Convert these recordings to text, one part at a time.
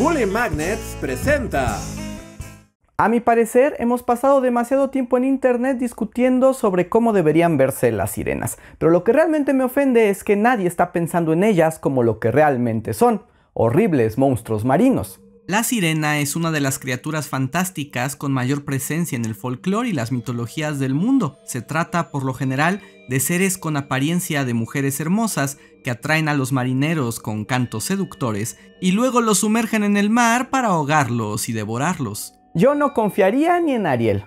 Bully Magnets presenta. A mi parecer, hemos pasado demasiado tiempo en internet discutiendo sobre cómo deberían verse las sirenas, pero lo que realmente me ofende es que nadie está pensando en ellas como lo que realmente son, horribles monstruos marinos. La sirena es una de las criaturas fantásticas con mayor presencia en el folclore y las mitologías del mundo. Se trata, por lo general, de seres con apariencia de mujeres hermosas que atraen a los marineros con cantos seductores y luego los sumergen en el mar para ahogarlos y devorarlos. Yo no confiaría ni en Ariel.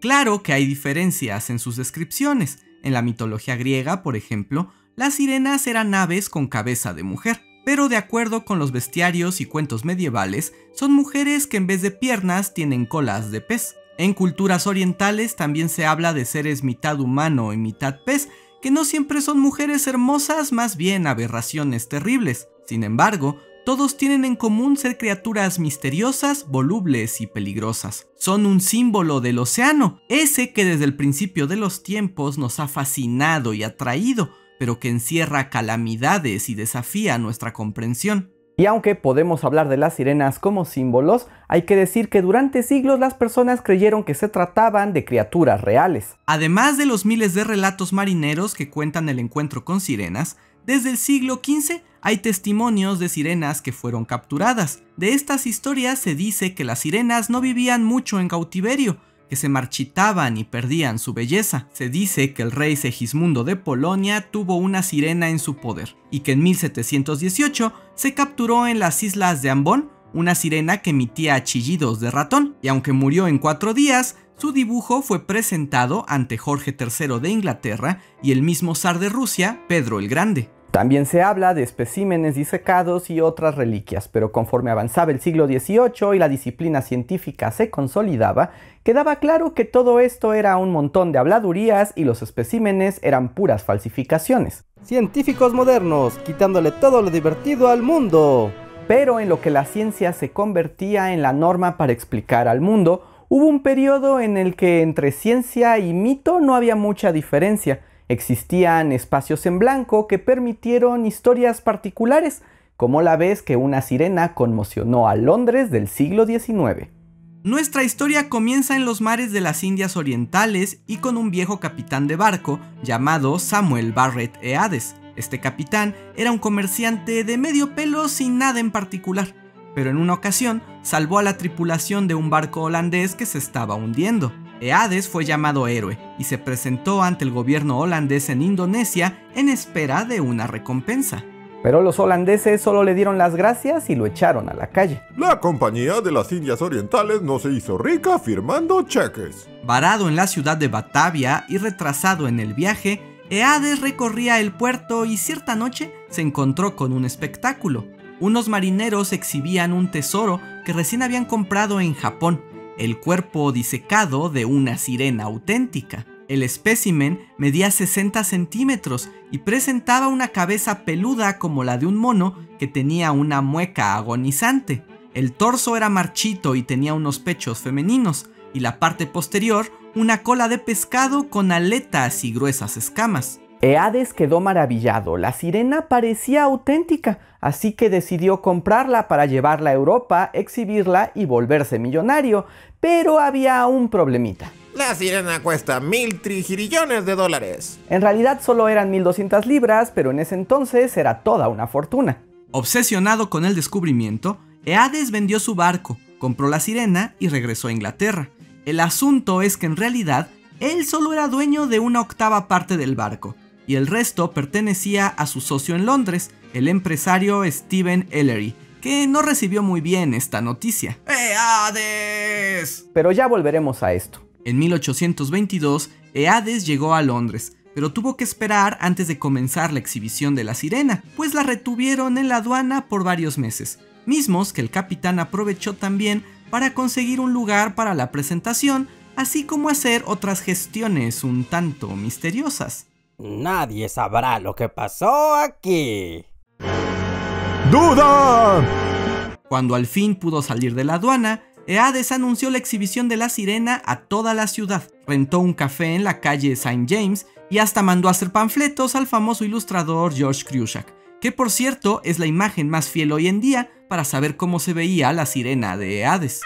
Claro que hay diferencias en sus descripciones. En la mitología griega, por ejemplo, las sirenas eran aves con cabeza de mujer pero de acuerdo con los bestiarios y cuentos medievales, son mujeres que en vez de piernas tienen colas de pez. En culturas orientales también se habla de seres mitad humano y mitad pez, que no siempre son mujeres hermosas, más bien aberraciones terribles. Sin embargo, todos tienen en común ser criaturas misteriosas, volubles y peligrosas. Son un símbolo del océano, ese que desde el principio de los tiempos nos ha fascinado y atraído, pero que encierra calamidades y desafía nuestra comprensión. Y aunque podemos hablar de las sirenas como símbolos, hay que decir que durante siglos las personas creyeron que se trataban de criaturas reales. Además de los miles de relatos marineros que cuentan el encuentro con sirenas, desde el siglo XV hay testimonios de sirenas que fueron capturadas. De estas historias se dice que las sirenas no vivían mucho en cautiverio, que se marchitaban y perdían su belleza. Se dice que el rey Segismundo de Polonia tuvo una sirena en su poder y que en 1718 se capturó en las islas de Ambón una sirena que emitía chillidos de ratón y aunque murió en cuatro días, su dibujo fue presentado ante Jorge III de Inglaterra y el mismo zar de Rusia, Pedro el Grande. También se habla de especímenes disecados y otras reliquias, pero conforme avanzaba el siglo XVIII y la disciplina científica se consolidaba, quedaba claro que todo esto era un montón de habladurías y los especímenes eran puras falsificaciones. Científicos modernos, quitándole todo lo divertido al mundo. Pero en lo que la ciencia se convertía en la norma para explicar al mundo, hubo un periodo en el que entre ciencia y mito no había mucha diferencia Existían espacios en blanco que permitieron historias particulares, como la vez que una sirena conmocionó a Londres del siglo XIX. Nuestra historia comienza en los mares de las Indias Orientales y con un viejo capitán de barco llamado Samuel Barrett Eades. Este capitán era un comerciante de medio pelo sin nada en particular, pero en una ocasión salvó a la tripulación de un barco holandés que se estaba hundiendo. Eades fue llamado héroe y se presentó ante el gobierno holandés en Indonesia en espera de una recompensa. Pero los holandeses solo le dieron las gracias y lo echaron a la calle. La compañía de las Indias Orientales no se hizo rica firmando cheques. Varado en la ciudad de Batavia y retrasado en el viaje, Eades recorría el puerto y cierta noche se encontró con un espectáculo. Unos marineros exhibían un tesoro que recién habían comprado en Japón el cuerpo disecado de una sirena auténtica. El espécimen medía 60 centímetros y presentaba una cabeza peluda como la de un mono que tenía una mueca agonizante. El torso era marchito y tenía unos pechos femeninos, y la parte posterior una cola de pescado con aletas y gruesas escamas. Eades quedó maravillado, la sirena parecía auténtica, así que decidió comprarla para llevarla a Europa, exhibirla y volverse millonario, pero había un problemita. La sirena cuesta mil trigirillones de dólares. En realidad solo eran 1200 libras, pero en ese entonces era toda una fortuna. Obsesionado con el descubrimiento, Eades vendió su barco, compró la sirena y regresó a Inglaterra. El asunto es que en realidad él solo era dueño de una octava parte del barco, y el resto pertenecía a su socio en Londres, el empresario Stephen Ellery, que no recibió muy bien esta noticia. ¡Eades! Pero ya volveremos a esto. En 1822, Eades llegó a Londres, pero tuvo que esperar antes de comenzar la exhibición de la sirena, pues la retuvieron en la aduana por varios meses, mismos que el capitán aprovechó también para conseguir un lugar para la presentación, así como hacer otras gestiones un tanto misteriosas. Nadie sabrá lo que pasó aquí. ¡Duda! Cuando al fin pudo salir de la aduana, Eades anunció la exhibición de la sirena a toda la ciudad, rentó un café en la calle St. James y hasta mandó a hacer panfletos al famoso ilustrador George Cruikshank, que por cierto es la imagen más fiel hoy en día para saber cómo se veía la sirena de Hades.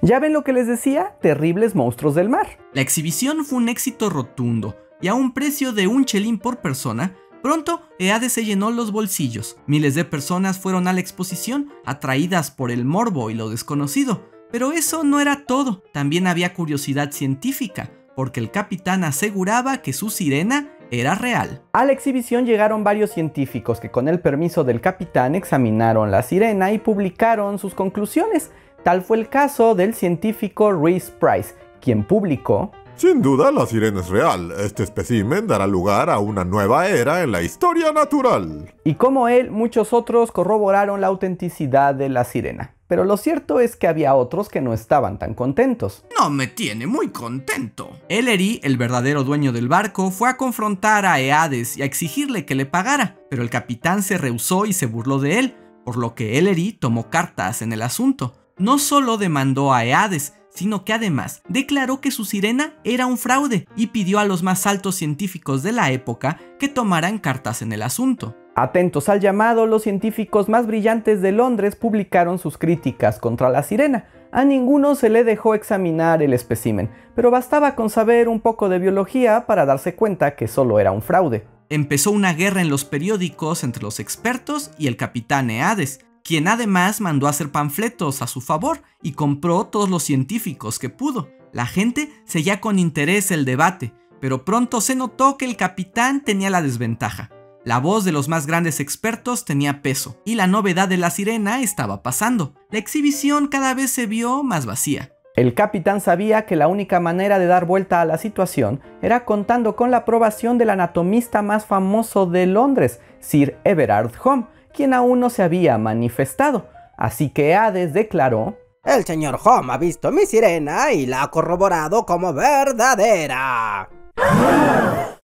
¿Ya ven lo que les decía? Terribles monstruos del mar. La exhibición fue un éxito rotundo y a un precio de un chelín por persona, pronto Hades se llenó los bolsillos. Miles de personas fueron a la exposición, atraídas por el morbo y lo desconocido. Pero eso no era todo, también había curiosidad científica, porque el capitán aseguraba que su sirena era real. A la exhibición llegaron varios científicos que con el permiso del capitán examinaron la sirena y publicaron sus conclusiones. Tal fue el caso del científico Reese Price, quien publicó Sin duda, la sirena es real. Este espécimen dará lugar a una nueva era en la historia natural. y como él, muchos otros corroboraron la autenticidad de la sirena. Pero lo cierto es que había otros que no estaban tan contentos. No me tiene muy contento. Ellery, el verdadero dueño del barco, fue a confrontar a Eades y a exigirle que le pagara, pero el capitán se rehusó y se burló de él, por lo que Ellery tomó cartas en el asunto. No solo demandó a Eades, sino que además declaró que su sirena era un fraude y pidió a los más altos científicos de la época que tomaran cartas en el asunto. Atentos al llamado, los científicos más brillantes de Londres publicaron sus críticas contra la sirena. A ninguno se le dejó examinar el espécimen, pero bastaba con saber un poco de biología para darse cuenta que solo era un fraude. Empezó una guerra en los periódicos entre los expertos y el capitán Eades, quien además mandó a hacer panfletos a su favor y compró todos los científicos que pudo. La gente seguía con interés el debate, pero pronto se notó que el capitán tenía la desventaja. La voz de los más grandes expertos tenía peso, y la novedad de la sirena estaba pasando. La exhibición cada vez se vio más vacía. El capitán sabía que la única manera de dar vuelta a la situación era contando con la aprobación del anatomista más famoso de Londres, Sir Everard Home, quien aún no se había manifestado. Así que Hades declaró El señor Home ha visto mi sirena y la ha corroborado como verdadera.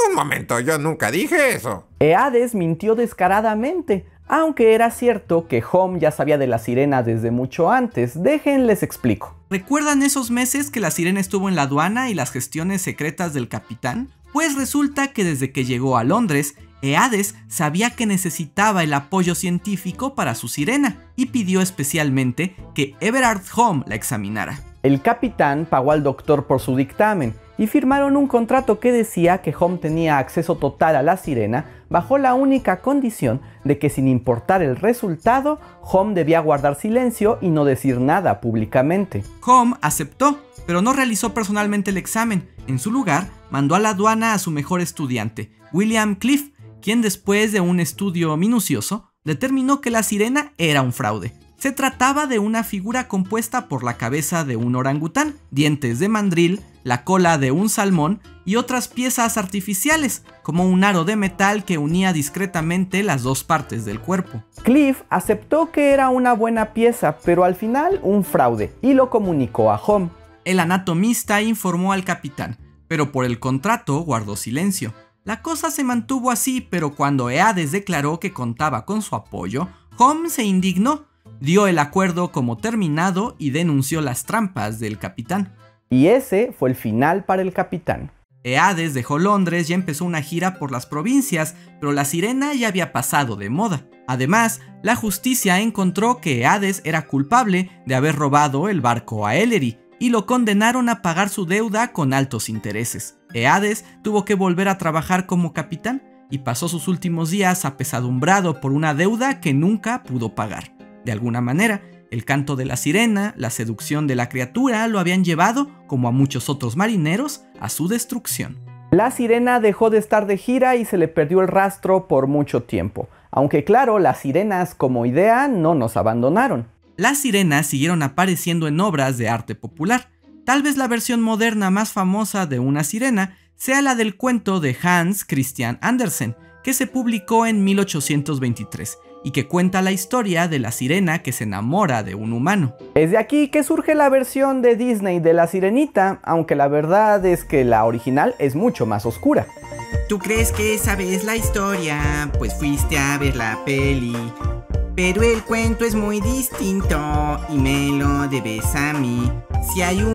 Un momento, yo nunca dije eso. Hades mintió descaradamente, aunque era cierto que Home ya sabía de la sirena desde mucho antes. Déjenles explico. ¿Recuerdan esos meses que la sirena estuvo en la aduana y las gestiones secretas del capitán? Pues resulta que desde que llegó a Londres, Eades sabía que necesitaba el apoyo científico para su sirena y pidió especialmente que Everard Home la examinara. El capitán pagó al doctor por su dictamen y firmaron un contrato que decía que Home tenía acceso total a la sirena bajo la única condición de que sin importar el resultado, Home debía guardar silencio y no decir nada públicamente. Home aceptó, pero no realizó personalmente el examen. En su lugar, mandó a la aduana a su mejor estudiante, William Cliff, quien después de un estudio minucioso, determinó que la sirena era un fraude. Se trataba de una figura compuesta por la cabeza de un orangután, dientes de mandril, la cola de un salmón y otras piezas artificiales, como un aro de metal que unía discretamente las dos partes del cuerpo. Cliff aceptó que era una buena pieza, pero al final un fraude, y lo comunicó a Home. El anatomista informó al capitán, pero por el contrato guardó silencio. La cosa se mantuvo así, pero cuando Eades declaró que contaba con su apoyo, Home se indignó, dio el acuerdo como terminado y denunció las trampas del capitán. Y ese fue el final para el capitán. Eades dejó Londres y empezó una gira por las provincias, pero la sirena ya había pasado de moda. Además, la justicia encontró que Eades era culpable de haber robado el barco a Ellery y lo condenaron a pagar su deuda con altos intereses. Eades tuvo que volver a trabajar como capitán y pasó sus últimos días apesadumbrado por una deuda que nunca pudo pagar. De alguna manera, el canto de la sirena, la seducción de la criatura lo habían llevado, como a muchos otros marineros, a su destrucción. La sirena dejó de estar de gira y se le perdió el rastro por mucho tiempo. Aunque claro, las sirenas como idea no nos abandonaron. Las sirenas siguieron apareciendo en obras de arte popular. Tal vez la versión moderna más famosa de una sirena sea la del cuento de Hans Christian Andersen, que se publicó en 1823 y que cuenta la historia de la sirena que se enamora de un humano. Es de aquí que surge la versión de Disney de la sirenita, aunque la verdad es que la original es mucho más oscura. ¿Tú crees que sabes la historia? Pues fuiste a ver la peli. Pero el cuento es muy distinto y me lo debes a mí. Si hay un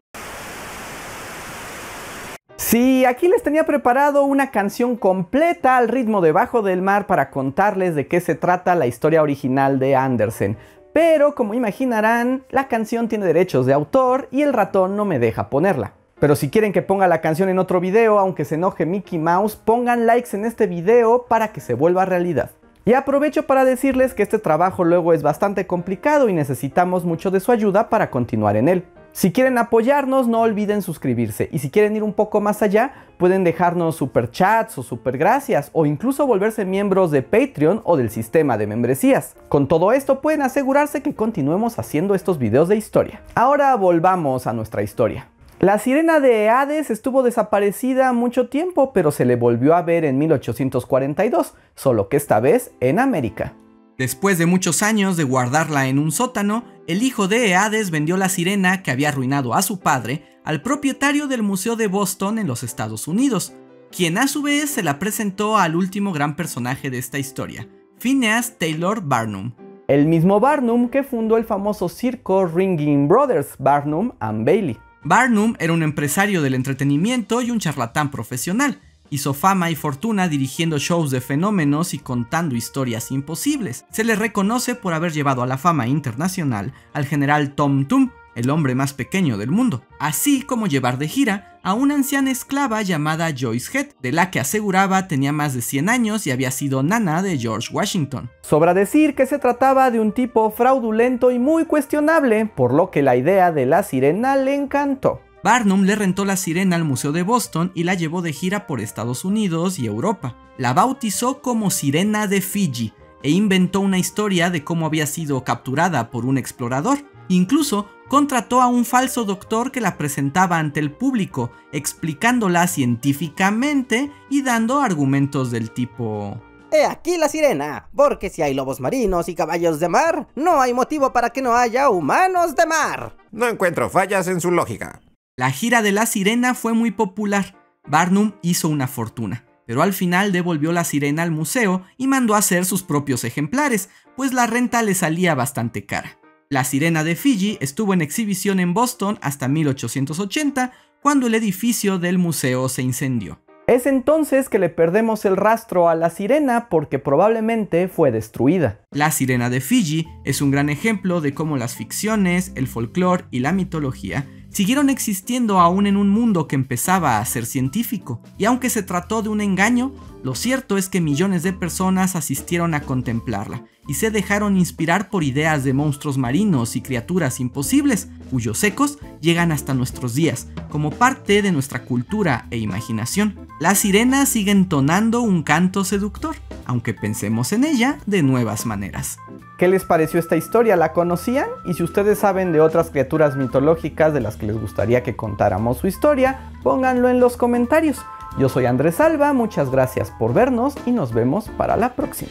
Sí, aquí les tenía preparado una canción completa al ritmo de Bajo del Mar para contarles de qué se trata la historia original de Andersen. Pero como imaginarán, la canción tiene derechos de autor y el ratón no me deja ponerla. Pero si quieren que ponga la canción en otro video, aunque se enoje Mickey Mouse, pongan likes en este video para que se vuelva realidad. Y aprovecho para decirles que este trabajo luego es bastante complicado y necesitamos mucho de su ayuda para continuar en él. Si quieren apoyarnos, no olviden suscribirse. Y si quieren ir un poco más allá, pueden dejarnos super chats o super gracias o incluso volverse miembros de Patreon o del sistema de membresías. Con todo esto pueden asegurarse que continuemos haciendo estos videos de historia. Ahora volvamos a nuestra historia. La sirena de Hades estuvo desaparecida mucho tiempo, pero se le volvió a ver en 1842, solo que esta vez en América. Después de muchos años de guardarla en un sótano, el hijo de Hades vendió la sirena que había arruinado a su padre al propietario del Museo de Boston en los Estados Unidos, quien a su vez se la presentó al último gran personaje de esta historia, Phineas Taylor Barnum. El mismo Barnum que fundó el famoso circo Ringing Brothers, Barnum and Bailey. Barnum era un empresario del entretenimiento y un charlatán profesional, Hizo fama y fortuna dirigiendo shows de fenómenos y contando historias imposibles. Se le reconoce por haber llevado a la fama internacional al general Tom Thumb, el hombre más pequeño del mundo, así como llevar de gira a una anciana esclava llamada Joyce Head, de la que aseguraba tenía más de 100 años y había sido nana de George Washington. Sobra decir que se trataba de un tipo fraudulento y muy cuestionable, por lo que la idea de la sirena le encantó. Barnum le rentó la sirena al Museo de Boston y la llevó de gira por Estados Unidos y Europa. La bautizó como Sirena de Fiji e inventó una historia de cómo había sido capturada por un explorador. Incluso contrató a un falso doctor que la presentaba ante el público, explicándola científicamente y dando argumentos del tipo... He aquí la sirena, porque si hay lobos marinos y caballos de mar, no hay motivo para que no haya humanos de mar. No encuentro fallas en su lógica. La gira de la sirena fue muy popular. Barnum hizo una fortuna, pero al final devolvió la sirena al museo y mandó a hacer sus propios ejemplares, pues la renta le salía bastante cara. La sirena de Fiji estuvo en exhibición en Boston hasta 1880, cuando el edificio del museo se incendió. Es entonces que le perdemos el rastro a la sirena porque probablemente fue destruida. La sirena de Fiji es un gran ejemplo de cómo las ficciones, el folclore y la mitología siguieron existiendo aún en un mundo que empezaba a ser científico, y aunque se trató de un engaño, lo cierto es que millones de personas asistieron a contemplarla y se dejaron inspirar por ideas de monstruos marinos y criaturas imposibles, cuyos ecos llegan hasta nuestros días, como parte de nuestra cultura e imaginación. La sirena sigue entonando un canto seductor, aunque pensemos en ella de nuevas maneras. ¿Qué les pareció esta historia? ¿La conocían? Y si ustedes saben de otras criaturas mitológicas de las que les gustaría que contáramos su historia, pónganlo en los comentarios. Yo soy Andrés Alba, muchas gracias por vernos y nos vemos para la próxima.